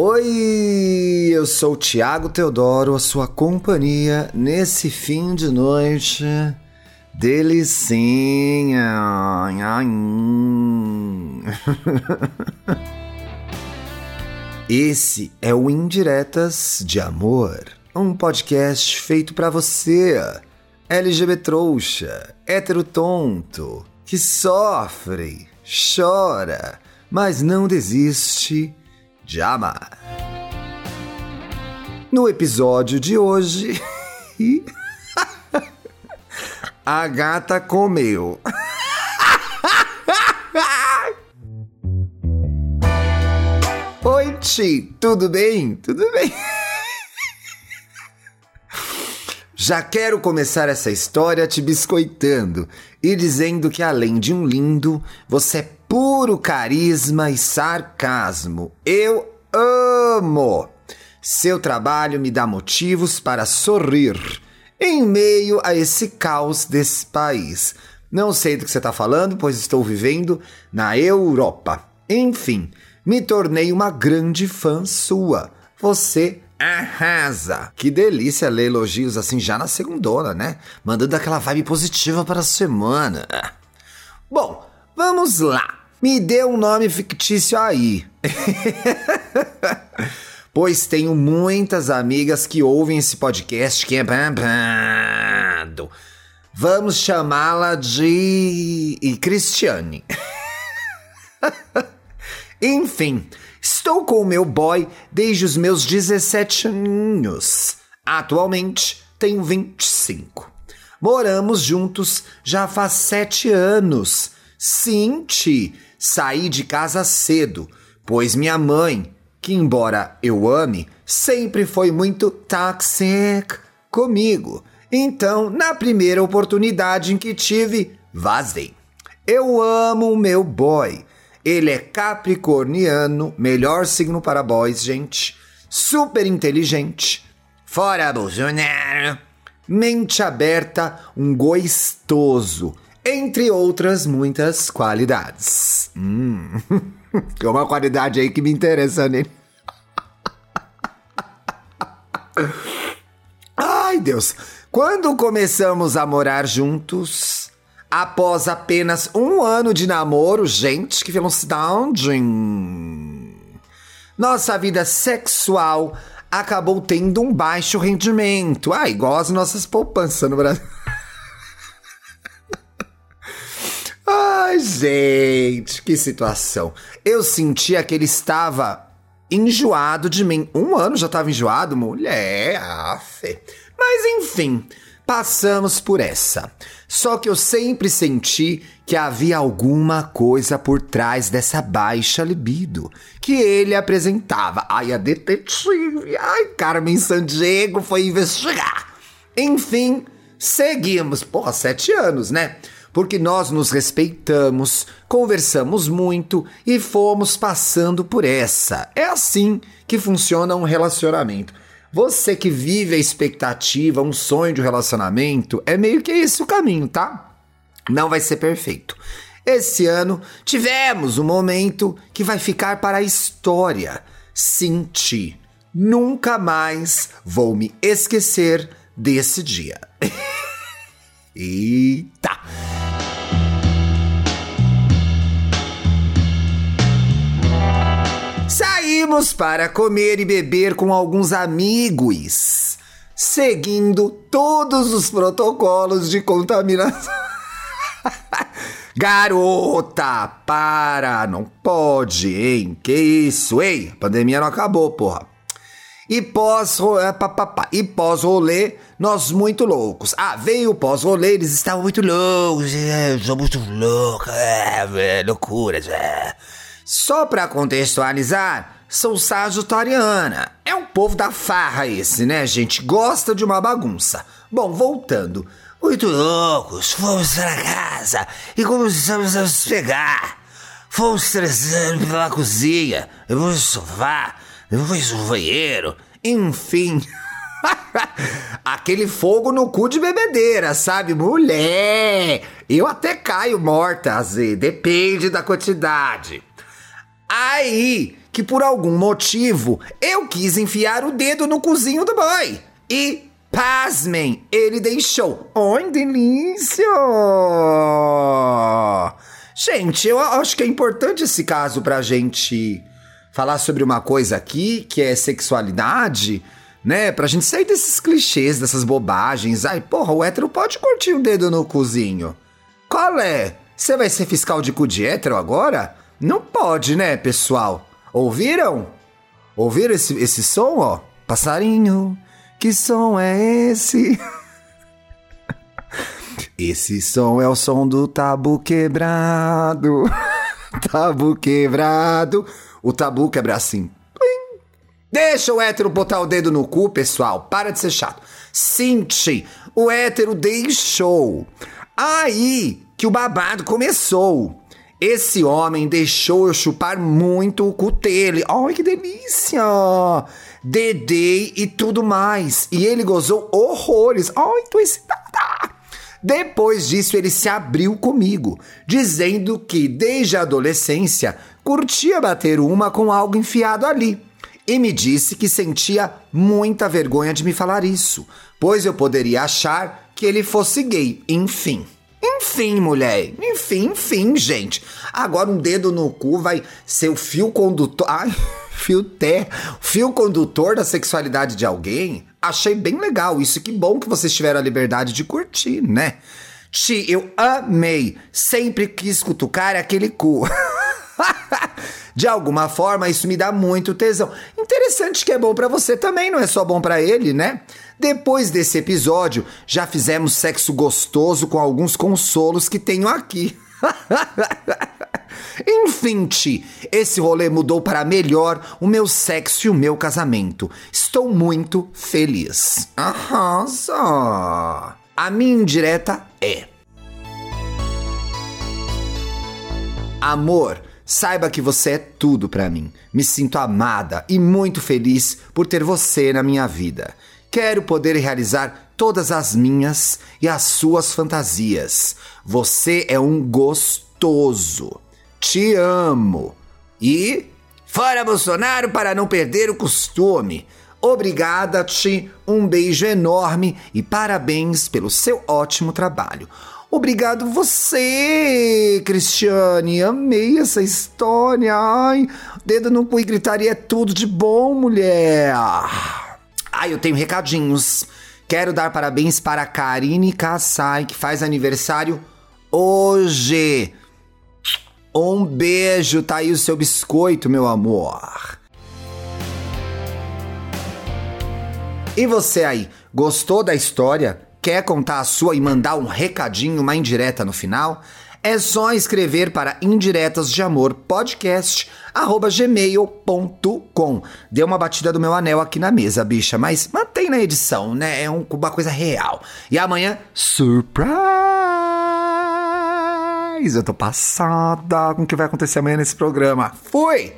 Oi, eu sou o Tiago Teodoro, a sua companhia nesse fim de noite. Delicinha. Esse é o Indiretas de Amor, um podcast feito para você, LGBT trouxa, hétero tonto, que sofre, chora, mas não desiste de amar. No episódio de hoje, a gata comeu. Oi, Ti, tudo bem? Tudo bem? Já quero começar essa história te biscoitando e dizendo que além de um lindo, você é puro carisma e sarcasmo. Eu amo! Seu trabalho me dá motivos para sorrir em meio a esse caos desse país. Não sei do que você está falando, pois estou vivendo na Europa. Enfim, me tornei uma grande fã sua. Você arrasa. Que delícia ler elogios assim já na segundona, né? Mandando aquela vibe positiva para a semana. Bom, vamos lá. Me dê um nome fictício aí. pois tenho muitas amigas que ouvem esse podcast que é babado. Vamos chamá-la de Cristiane. Enfim, estou com o meu boy desde os meus 17 anos. Atualmente tenho 25. Moramos juntos já faz 7 anos. Sim, saí de casa cedo, pois minha mãe, que embora eu ame, sempre foi muito toxic comigo. Então, na primeira oportunidade em que tive, vazei. Eu amo o meu boy ele é capricorniano, melhor signo para boys, gente. Super inteligente. Fora Bolsonaro. Mente aberta, um gostoso. Entre outras muitas qualidades. Hum. Tem uma qualidade aí que me interessa nele. Ai, Deus. Quando começamos a morar juntos, Após apenas um ano de namoro, gente, que velocidade! Nossa vida sexual acabou tendo um baixo rendimento. Ah, igual as nossas poupanças no Brasil. Ai, gente, que situação. Eu sentia que ele estava enjoado de mim. Um ano já estava enjoado, mulher. Afe. Mas enfim, Passamos por essa. Só que eu sempre senti que havia alguma coisa por trás dessa baixa libido que ele apresentava. Ai, a detetive, ai, Carmen Sandiego foi investigar. Enfim, seguimos. Porra, sete anos, né? Porque nós nos respeitamos, conversamos muito e fomos passando por essa. É assim que funciona um relacionamento. Você que vive a expectativa, um sonho de relacionamento, é meio que esse o caminho, tá? Não vai ser perfeito. Esse ano tivemos um momento que vai ficar para a história. Senti. Nunca mais vou me esquecer desse dia. Eita! Saímos para comer e beber com alguns amigos, seguindo todos os protocolos de contaminação. Garota, para, não pode, hein? Que isso, ei? A pandemia não acabou, porra. E pós, é, e pós rolê, nós muito loucos. Ah, veio o pós rolê, eles estavam muito loucos, é, sou muito louco, é, é, loucuras, é. Só para contextualizar, sou sagitariana. É um povo da farra esse, né, gente? Gosta de uma bagunça. Bom, voltando. Muito loucos, fomos para casa e começamos a nos pegar. Fomos transando pela cozinha, depois no sofá, depois no banheiro, enfim. Aquele fogo no cu de bebedeira, sabe? Mulher! Eu até caio morta, vezes, depende da quantidade. Aí que por algum motivo eu quis enfiar o dedo no cozinho do boy. E, pasmem, ele deixou. Oi, delícia! Gente, eu acho que é importante esse caso pra gente falar sobre uma coisa aqui, que é sexualidade, né? Pra gente sair desses clichês, dessas bobagens. Ai, porra, o hétero pode curtir o dedo no cozinho. Qual é? Você vai ser fiscal de cu de hétero agora? Não pode, né, pessoal? Ouviram? Ouviram esse, esse som, ó? Passarinho, que som é esse? esse som é o som do tabu quebrado. tabu quebrado. O tabu quebra assim. Deixa o hétero botar o dedo no cu, pessoal. Para de ser chato. Sente, o hétero deixou. Aí que o babado começou. Esse homem deixou eu chupar muito o cu dele. Ai, que delícia! Dedei e tudo mais. E ele gozou horrores. Ai, tô excitada! Depois disso, ele se abriu comigo, dizendo que desde a adolescência curtia bater uma com algo enfiado ali. E me disse que sentia muita vergonha de me falar isso, pois eu poderia achar que ele fosse gay. Enfim. Enfim, mulher. Enfim, enfim, gente. Agora um dedo no cu vai ser o fio condutor. Ai, fio té. Fio condutor da sexualidade de alguém. Achei bem legal isso. Que bom que vocês tiveram a liberdade de curtir, né? Ti, eu amei. Sempre quis cutucar aquele cu. De alguma forma, isso me dá muito tesão. Interessante que é bom para você também, não é só bom para ele, né? Depois desse episódio, já fizemos sexo gostoso com alguns consolos que tenho aqui. Enfim, Ti, esse rolê mudou para melhor o meu sexo e o meu casamento. Estou muito feliz. Arrasa! A minha indireta é: Amor, Saiba que você é tudo para mim. Me sinto amada e muito feliz por ter você na minha vida. Quero poder realizar todas as minhas e as suas fantasias. Você é um gostoso. Te amo. E fora Bolsonaro para não perder o costume. Obrigada, Ti. Um beijo enorme e parabéns pelo seu ótimo trabalho. Obrigado você, Cristiane. Amei essa história. Ai, dedo no cu e gritaria é tudo de bom, mulher. Ai, eu tenho recadinhos. Quero dar parabéns para a Karine Kassai, que faz aniversário hoje. Um beijo, tá aí o seu biscoito, meu amor. E você aí, gostou da história? Quer contar a sua e mandar um recadinho, uma indireta no final? É só escrever para indiretas de amor podcast gmail.com. Deu uma batida do meu anel aqui na mesa, bicha, mas mantém na edição, né? É uma coisa real. E amanhã, surprise! Eu tô passada com o que vai acontecer amanhã nesse programa. Fui!